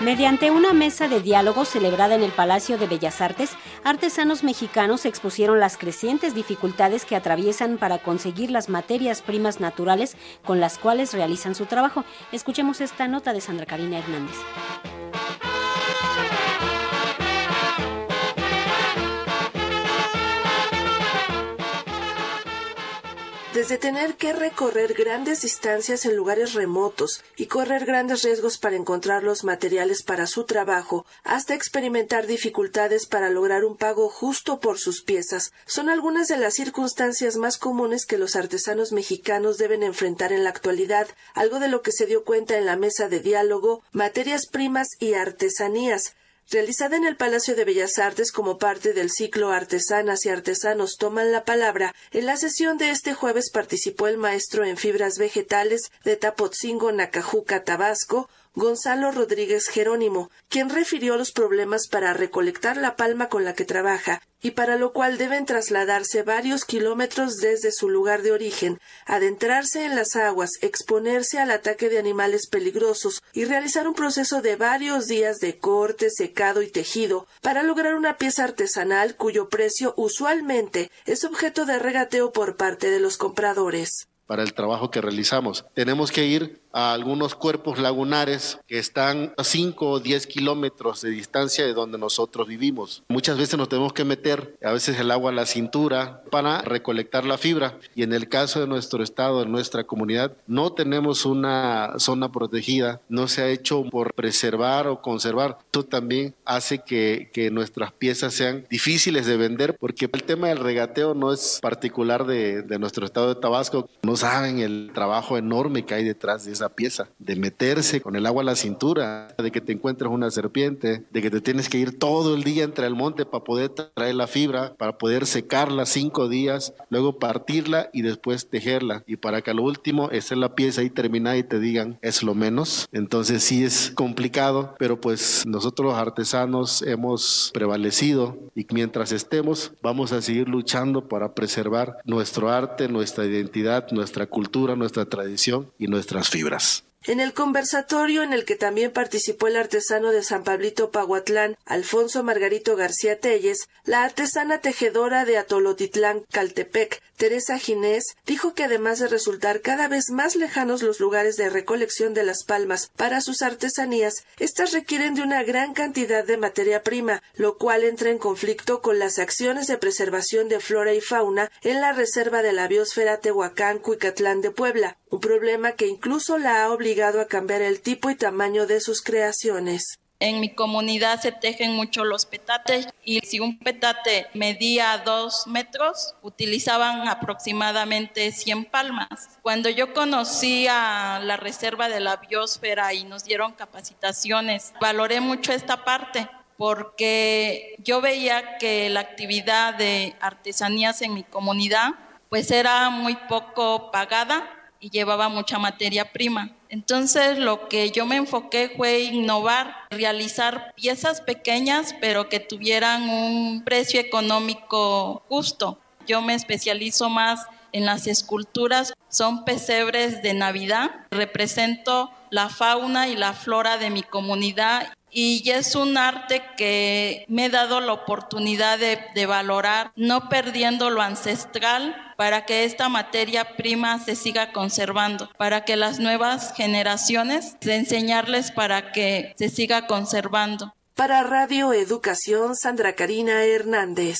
Mediante una mesa de diálogo celebrada en el Palacio de Bellas Artes, artesanos mexicanos expusieron las crecientes dificultades que atraviesan para conseguir las materias primas naturales con las cuales realizan su trabajo. Escuchemos esta nota de Sandra Karina Hernández. Desde tener que recorrer grandes distancias en lugares remotos y correr grandes riesgos para encontrar los materiales para su trabajo, hasta experimentar dificultades para lograr un pago justo por sus piezas, son algunas de las circunstancias más comunes que los artesanos mexicanos deben enfrentar en la actualidad, algo de lo que se dio cuenta en la mesa de diálogo Materias primas y artesanías, realizada en el Palacio de Bellas Artes como parte del ciclo Artesanas y Artesanos toman la palabra, en la sesión de este jueves participó el maestro en fibras vegetales de Tapotzingo, Nacajuca, Tabasco, Gonzalo Rodríguez Jerónimo, quien refirió los problemas para recolectar la palma con la que trabaja y para lo cual deben trasladarse varios kilómetros desde su lugar de origen, adentrarse en las aguas, exponerse al ataque de animales peligrosos y realizar un proceso de varios días de corte, secado y tejido para lograr una pieza artesanal cuyo precio usualmente es objeto de regateo por parte de los compradores para el trabajo que realizamos. Tenemos que ir a algunos cuerpos lagunares que están a 5 o 10 kilómetros de distancia de donde nosotros vivimos. Muchas veces nos tenemos que meter a veces el agua a la cintura para recolectar la fibra y en el caso de nuestro estado, en nuestra comunidad, no tenemos una zona protegida, no se ha hecho por preservar o conservar. Esto también hace que, que nuestras piezas sean difíciles de vender porque el tema del regateo no es particular de, de nuestro estado de Tabasco. No saben el trabajo enorme que hay detrás de esa pieza, de meterse con el agua a la cintura, de que te encuentres una serpiente, de que te tienes que ir todo el día entre el monte para poder traer la fibra, para poder secarla cinco días, luego partirla y después tejerla. Y para que a lo último esté la pieza ahí terminada y te digan es lo menos. Entonces sí es complicado, pero pues nosotros los artesanos hemos prevalecido y mientras estemos vamos a seguir luchando para preservar nuestro arte, nuestra identidad, nuestra cultura, nuestra tradición y nuestras fibras. En el conversatorio en el que también participó el artesano de San Pablito Pahuatlán, Alfonso Margarito García Telles, la artesana tejedora de Atolotitlán, Caltepec, Teresa Ginés, dijo que además de resultar cada vez más lejanos los lugares de recolección de las palmas para sus artesanías, éstas requieren de una gran cantidad de materia prima, lo cual entra en conflicto con las acciones de preservación de flora y fauna en la reserva de la biosfera Tehuacán-Cuicatlán de Puebla, un problema que incluso la ha obligado a cambiar el tipo y tamaño de sus creaciones. En mi comunidad se tejen mucho los petates y si un petate medía dos metros, utilizaban aproximadamente 100 palmas. Cuando yo conocí a la reserva de la biosfera y nos dieron capacitaciones, valoré mucho esta parte porque yo veía que la actividad de artesanías en mi comunidad pues era muy poco pagada y llevaba mucha materia prima. Entonces lo que yo me enfoqué fue innovar, realizar piezas pequeñas pero que tuvieran un precio económico justo. Yo me especializo más en las esculturas, son pesebres de Navidad, represento la fauna y la flora de mi comunidad y es un arte que me he dado la oportunidad de, valorar, no perdiendo lo ancestral para que esta materia prima se siga conservando, para que las nuevas generaciones, enseñarles para que se siga conservando. Para Radio Educación, Sandra Karina Hernández.